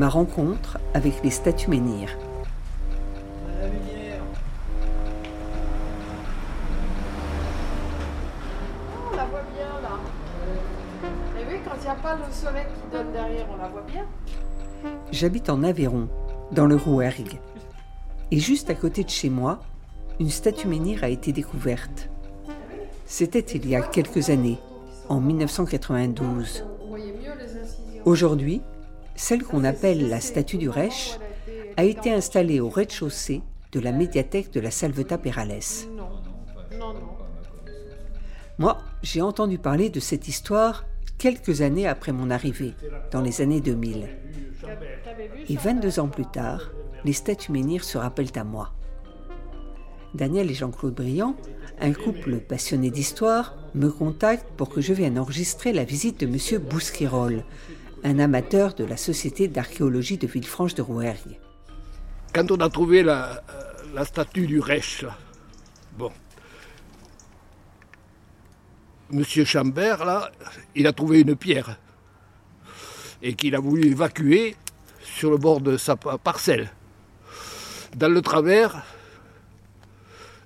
ma rencontre avec les statues menhirs. On la voit bien là. Et oui, quand il n'y a pas le soleil qui donne derrière, on la voit bien. J'habite en Aveyron, dans le Rouergue. Et juste à côté de chez moi, une statue menhir a été découverte. C'était il y a quelques années, en 1992. Aujourd'hui, celle qu'on appelle la statue du Reich a été installée au rez-de-chaussée de la médiathèque de la Salvetat Perales. Moi, j'ai entendu parler de cette histoire quelques années après mon arrivée, dans les années 2000. Et 22 ans plus tard, les statues menhirs se rappellent à moi. Daniel et Jean-Claude Briand, un couple passionné d'histoire, me contactent pour que je vienne enregistrer la visite de M. Bousquirol, un amateur de la Société d'archéologie de Villefranche de Rouergue. Quand on a trouvé la, la statue du Reich, bon, Monsieur Chambert, là, il a trouvé une pierre et qu'il a voulu évacuer sur le bord de sa parcelle. Dans le travers,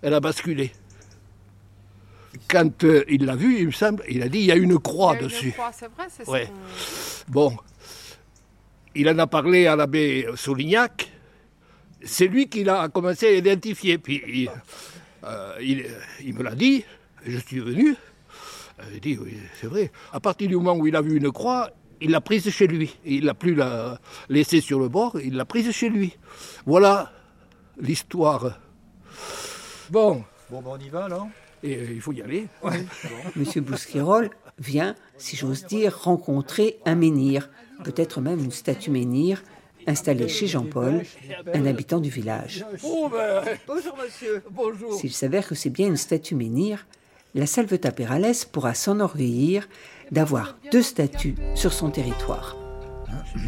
elle a basculé. Quand euh, il l'a vu, il me semble, il a dit il y a une croix Il y a une dessus. croix, C'est vrai, c'est Ouais. Bon, il en a parlé à l'abbé Solignac. C'est lui qui l'a commencé à identifier. Puis il, euh, il- il me l'a dit, je suis venu. Euh, Il dit, oui, c'est vrai. À partir du moment où il a vu une croix, il l'a prise chez lui. Il l'a plus la laissée sur le bord, il l'a prise chez lui. Voilà l'histoire. Bon, Bon, ben on y va alors et euh, il faut y aller. Monsieur Bousquirol vient, si j'ose dire, rencontrer un menhir, peut-être même une statue menhir, installée chez Jean-Paul, un habitant du village. Oh, ben, Bonjour monsieur. bonjour. S'il s'avère que c'est bien une statue menhir, la Salvetat Perales pourra s'enorgueillir d'avoir deux statues sur son territoire.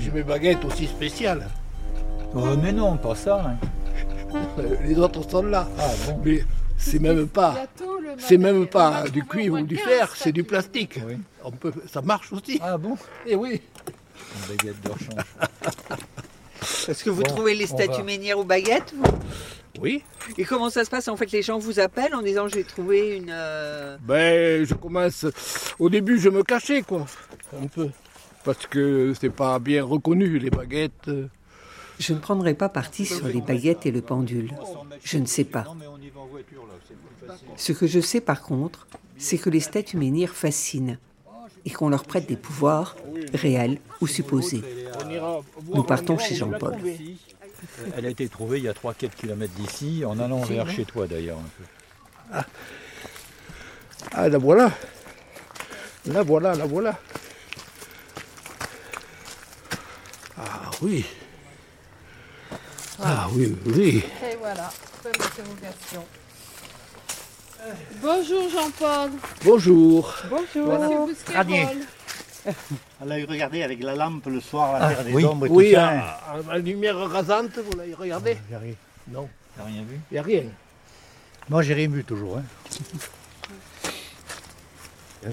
J'ai mes baguettes aussi spéciales. Euh, Mais non, pas ça. hein. Euh, Les autres sont là. Ah bon Mais c'est même pas, c'est même pas du cuivre ou du fer, 15 c'est du plastique. Oui. On peut, ça marche aussi. Ah bon? Eh oui. Une baguette de rechange. Est-ce que vous Bon, trouvez les statues va. menhirs aux baguettes Oui. Et comment ça se passe? En fait, les gens vous appellent en disant j'ai trouvé une... euh, Ben, je commence. Au début, je me cachais, quoi. Un peu. Parce que c'est pas bien reconnu, les baguettes. Je ne prendrai pas parti sur les baguettes et le pendule. Je ne sais pas. Ce que je sais par contre, c'est que les statues menhirs fascinent et qu'on leur prête des pouvoirs réels ou supposés. Nous partons chez Jean-Paul. Elle a été trouvée il y a 3-4 km d'ici, en allant vers chez toi d'ailleurs. un peu. Ah, la voilà. La voilà, la voilà. Ah oui. Ah oui, oui. Et voilà, bonne interrogation. Bonjour Jean-Paul. Bonjour. Bonjour. Voilà. On l'a eu regardé avec la lampe le soir, la terre des oui. ombres et Oui, tout ça. à, à la lumière rasante, vous l'avez regardé J'ai rien- Non, T'as rien vu? Il n'y a rien. Moi, j'ai rien vu toujours. hein.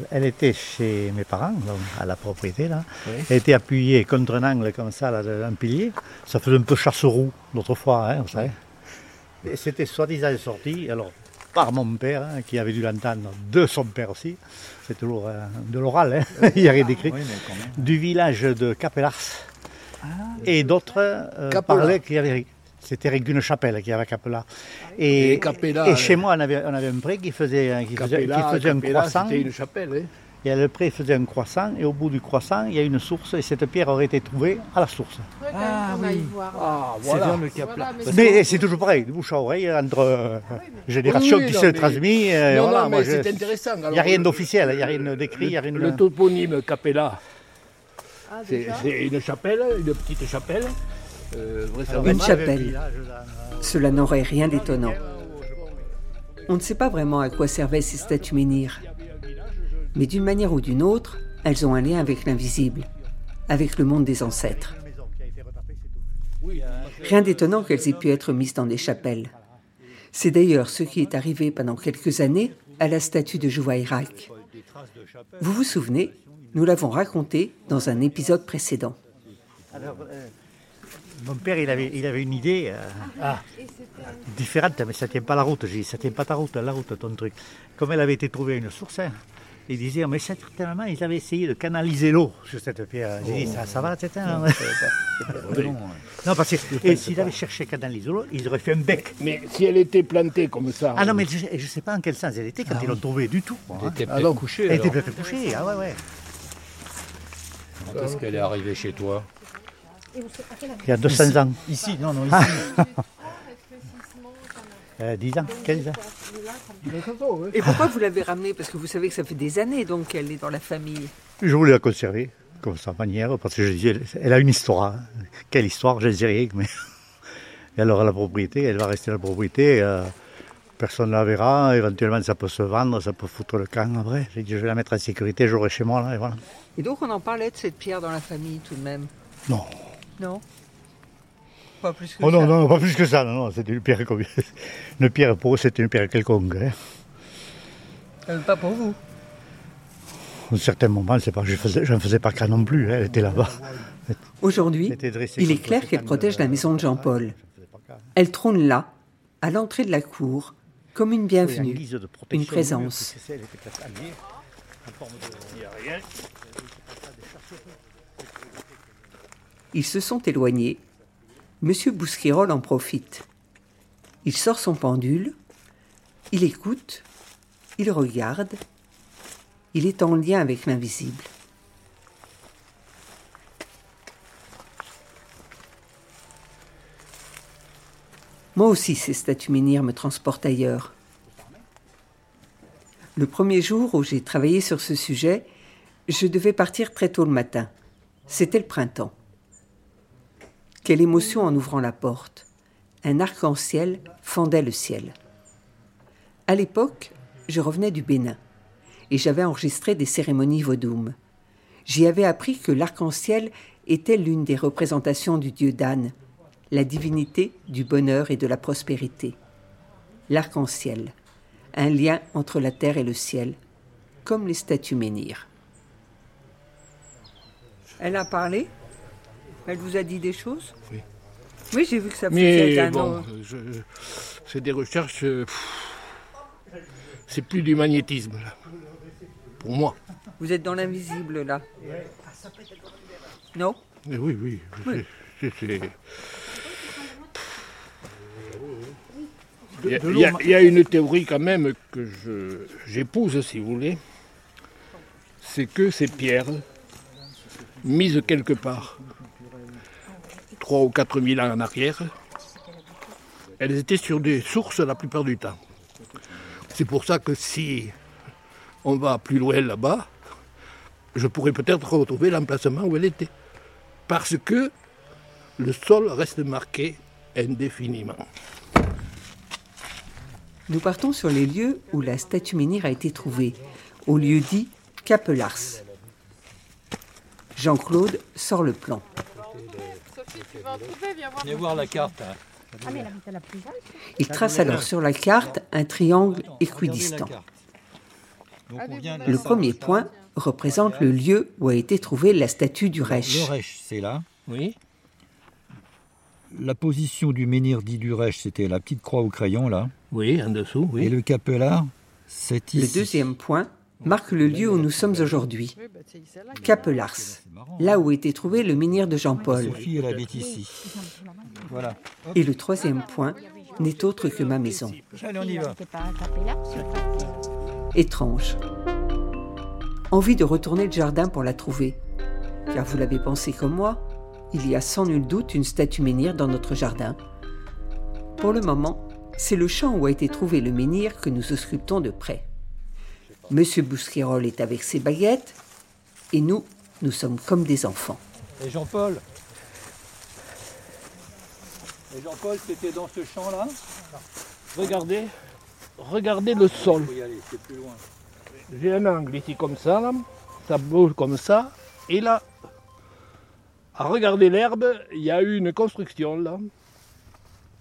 Elle était chez mes parents, donc, à la propriété, là. Oui. Elle était appuyée contre un angle comme ça, là, d'un pilier. Ça faisait un peu chasse-roue, l'autre fois, hein, vous savez. C'était soi-disant sorti, alors, par mon père, hein, qui avait dû l'entendre, de son père aussi. C'est toujours euh, de l'oral, hein. il n'y a rien d'écrit. Oui, quand même. du village de Capellars. et d'autres euh, parlaient qu'il y avait. C'était avec une chapelle qu'il y avait à Capella. Et, Et Capella, et chez euh, moi, on avait, on avait un pré qui faisait, un- qui faisait, Capella, qui faisait un Capella, croissant. C'était une chapelle. hein. Et le pré faisait un croissant. Et au bout du croissant, il y a une source. Et cette pierre aurait été trouvée à la source. Quand Ah, oui. voir. Ah, C'est voilà. le cap Voilà, là. mais c'est toujours pareil, de bouche à oreille, entre euh, générations Oui, oui, qui non, se mais- transmettent. euh, non, voilà, non, mais je- c'est intéressant. Il n'y a rien le- d'officiel, il n'y a rien d'écrit, il n'y a rien Le, de. le toponyme Capella, Ah, c'est c'est une chapelle, une petite chapelle. Euh. Une chapelle. Cela n'aurait rien d'étonnant. On ne sait pas vraiment à quoi servaient ces statues menhirs. Mais d'une manière ou d'une autre, elles ont un lien avec l'invisible, avec le monde des ancêtres. Rien d'étonnant qu'elles aient pu être mises dans des chapelles. C'est d'ailleurs ce qui est arrivé pendant quelques années à la statue de Jouaïrak. Vous vous souvenez, nous l'avons raconté dans un épisode précédent. Alors, euh, Mon père, il avait, une idée euh, ah, différente, mais ça ne tient pas la route. J'ai dit, ça ne tient pas ta route, la route, ton truc. Comme elle avait été trouvée une source, hein, il disait, mais certainement, ils avaient essayé de canaliser l'eau sur cette pierre. J'ai dit, ça, ça va, etc. Non, non, parce que s'il avait cherché à canaliser l'eau, ils auraient fait un bec. Mais si elle était plantée comme ça. Ah non, mais je ne sais pas en quel sens elle était quand ils l'ont trouvée du tout. Elle était peut-être couchée. Elle était peut-être couchée, ah ouais, ouais. Quand est-ce qu'elle est arrivée chez toi? Il y a 200 ans. Ici, non, non, ici. Euh, 10 ans, 15 ans. Et pourquoi vous l'avez ramenée? Parce que vous savez que ça fait des années donc qu'elle est dans la famille. Je voulais la conserver, comme sa manière, parce que je disais, elle a une histoire. hein. Quelle histoire, je ne sais rien, mais. Et alors la propriété, elle va rester la propriété. euh, personne ne la verra, éventuellement ça peut se vendre, ça peut foutre le camp après. J'ai dit, je vais la mettre en sécurité, j'aurai chez moi, là, et voilà. Et donc on en parlait de cette pierre dans la famille tout de même? Non. Non? Pas plus que Oh non, ça. non, non, pas plus que ça, non, non, c'était une pierre. Une pierre pour eux, c'était une pierre quelconque. hein. Euh, pas pour vous. À un certain moment, c'est pas, je ne faisais pas cas non plus, hein, elle était là-bas. Aujourd'hui, il est clair qu'elle protège la maison de Jean-Paul. Elle trône là, à l'entrée de la cour, comme une bienvenue. une présence. Ils se sont éloignés. Monsieur Bousquirol en profite. Il sort son pendule, il écoute, il regarde, il est en lien avec l'invisible. Moi aussi, ces statues menhirs me transportent ailleurs. Le premier jour où j'ai travaillé sur ce sujet, je devais partir très tôt le matin. C'était le printemps. Quelle émotion en ouvrant la porte. Un arc-en-ciel fendait le ciel. À l'époque, je revenais du Bénin et j'avais enregistré des cérémonies vaudoum. J'y avais appris que l'arc-en-ciel était l'une des représentations du dieu Dan, la divinité du bonheur et de la prospérité. L'arc-en-ciel, un lien entre la terre et le ciel, comme les statues menhirs. Elle a parlé? Elle vous a dit des choses Oui. Oui, j'ai vu que ça faisait un bon, an. je- c'est des recherches. euh, c'est plus du magnétisme, là. Pour moi. Vous êtes dans l'invisible là. Non? Mais oui, oui. c'est- c'est- c'est- Il y, a, il y a- il y a une théorie quand même que je- j'épouse, si vous voulez. C'est que ces pierres, mises quelque part, 3 ou 4 000 ans en arrière, elles étaient sur des sources la plupart du temps. C'est pour ça que si on va plus loin là-bas, je pourrais peut-être retrouver l'emplacement où elle était. Parce que le sol reste marqué indéfiniment. Nous partons sur les lieux où la statue menhir a été trouvée, au lieu dit Capelars. Jean-Claude sort le plan. Venez voir la carte. Il trace alors sur la carte un triangle équidistant. Le premier point représente le lieu où a été trouvée la statue du Le Reich. Reich, c'est là. Oui. La position du menhir dit du Reich, c'était la petite croix au crayon, là. Oui, en dessous, Et oui. le capelard, c'est Le ici. deuxième point marque le lieu où nous sommes aujourd'hui. Capelars, là où était trouvé le menhir de Jean-Paul. Ici. Voilà. Et le troisième point n'est autre que ma maison. Allez, on y va. Étrange. Envie de retourner le jardin pour la trouver. Car vous l'avez pensé comme moi, il y a sans nul doute une statue menhir dans notre jardin. Pour le moment, c'est le champ où a été trouvé le menhir que nous auscultons de près. Monsieur Bousquerolles est avec ses baguettes, et nous, nous sommes comme des enfants. Et Jean-Paul? Et Jean-Paul, c'était dans ce champ-là? Regardez, regardez le sol. Faut y aller, c'est plus loin. J'ai un angle ici comme ça, là. ça bouge comme ça, et là, à regarder l'herbe, il y a eu une construction là.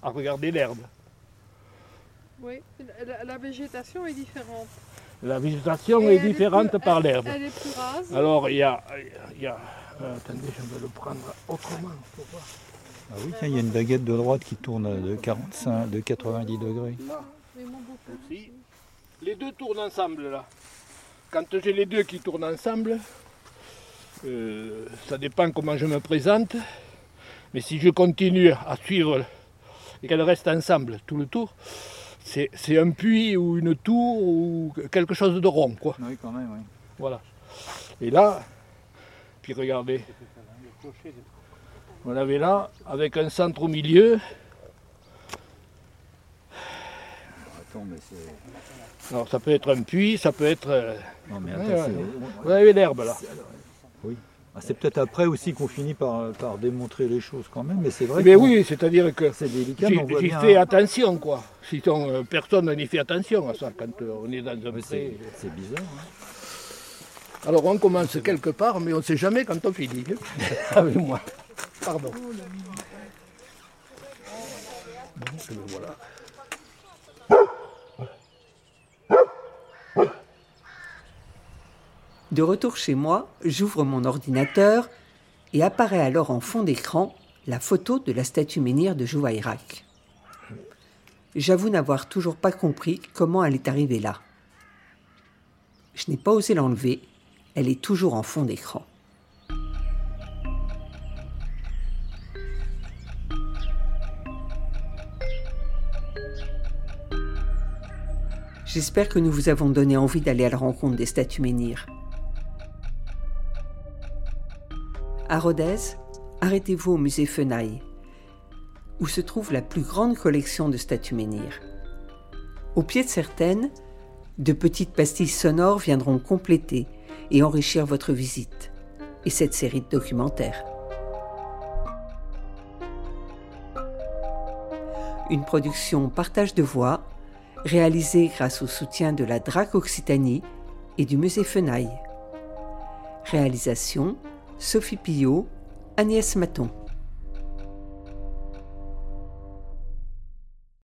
À regarder l'herbe. Oui, la, la végétation est différente. La végétation est différente plus- par l'herbe. Elle est plus rase. Alors il y a, il y a- euh, attendez, je vais le prendre autrement. faut voir. Ah oui, il y a une baguette de droite qui tourne de 45, de 90 degrés. Les deux tournent ensemble là. Quand j'ai les deux qui tournent ensemble, euh, ça dépend comment je me présente. Mais si je continue à suivre et qu'elles restent ensemble tout le tour, c'est un puits ou une tour ou quelque chose de rond. Quoi. Oui, quand même, oui. Voilà. Et là, puis regardez, on avait là, avec un centre au milieu. Attends, mais c'est. Alors ça peut être un puits, ça peut être. euh, Non, mais ouais, ouais. Vous avez l'herbe là. Oui. Ah, c'est peut-être après aussi qu'on finit par, par démontrer les choses quand même, mais c'est vrai Mais oui, c'est-à-dire que c'est délicat. j'y fais attention quoi. Sinon euh, personne n'y fait attention à ça quand euh, on est dans un pré. c'est bizarre. hein. Alors on commence quelque part, mais on ne sait jamais quand on finit. Avec moi. Pardon. Bon, voilà. De retour chez moi, j'ouvre mon ordinateur et apparaît alors en fond d'écran la photo de la statue menhir de Jouaïrak. J'avoue n'avoir toujours pas compris comment elle est arrivée là. Je n'ai pas osé l'enlever, elle est toujours en fond d'écran. J'espère que nous vous avons donné envie d'aller à la rencontre des statues menhirs. À Rodez, arrêtez-vous au musée Fenaille, où se trouve la plus grande collection de statues menhirs. Au pied de certaines, de petites pastilles sonores viendront compléter et enrichir votre visite et cette série de documentaires. Une production partage de voix réalisée grâce au soutien de la DRAC Occitanie et du musée Fenaille. Réalisation Sophie Pillot, Agnès Maton.